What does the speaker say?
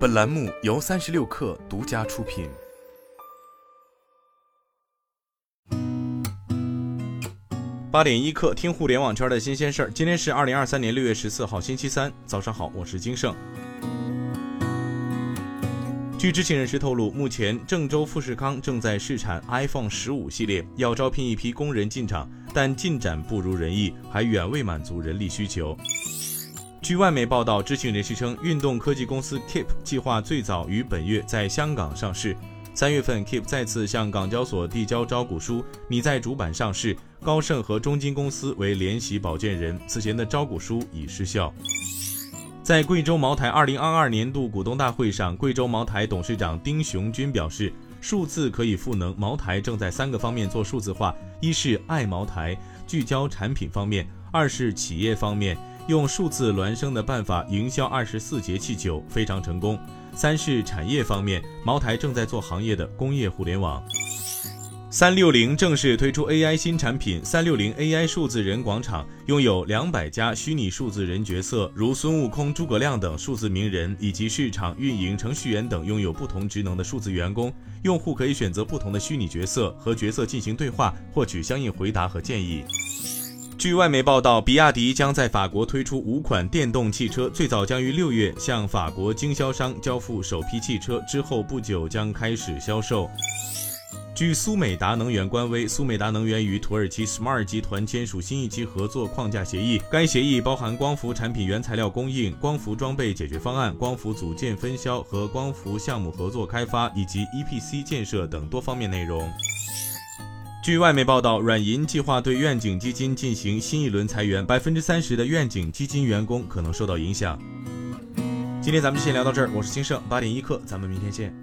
本栏目由三十六氪独家出品。八点一刻，听互联网圈的新鲜事儿。今天是二零二三年六月十四号，星期三，早上好，我是金盛。据知情人士透露，目前郑州富士康正在试产 iPhone 十五系列，要招聘一批工人进场，但进展不如人意，还远未满足人力需求。据外媒报道，知情人士称，运动科技公司 Keep 计划最早于本月在香港上市。三月份，Keep 再次向港交所递交招股书，拟在主板上市。高盛和中金公司为联席保荐人，此前的招股书已失效。在贵州茅台2022年度股东大会上，贵州茅台董事长丁雄军表示，数字可以赋能茅台，正在三个方面做数字化：一是爱茅台，聚焦产品方面；二是企业方面，用数字孪生的办法营销二十四节气酒，非常成功；三是产业方面，茅台正在做行业的工业互联网。三六零正式推出 AI 新产品，三六零 AI 数字人广场拥有两百家虚拟数字人角色，如孙悟空、诸葛亮等数字名人，以及市场运营、程序员等拥有不同职能的数字员工。用户可以选择不同的虚拟角色，和角色进行对话，获取相应回答和建议。据外媒报道，比亚迪将在法国推出五款电动汽车，最早将于六月向法国经销商交付首批汽车，之后不久将开始销售。据苏美达能源官微，苏美达能源与土耳其 Smart 集团签署新一期合作框架协议。该协议包含光伏产品原材料供应、光伏装备解决方案、光伏组件分销和光伏项目合作开发以及 EPC 建设等多方面内容。据外媒报道，软银计划对愿景基金进行新一轮裁员，百分之三十的愿景基金员工可能受到影响。今天咱们就先聊到这儿，我是金盛八点一刻，咱们明天见。